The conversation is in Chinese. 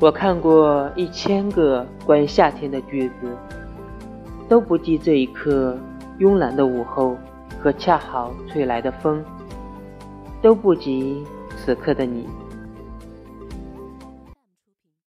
我看过一千个关于夏天的句子都不及这一刻慵懒的午后和恰好吹来的风都不及此刻的你。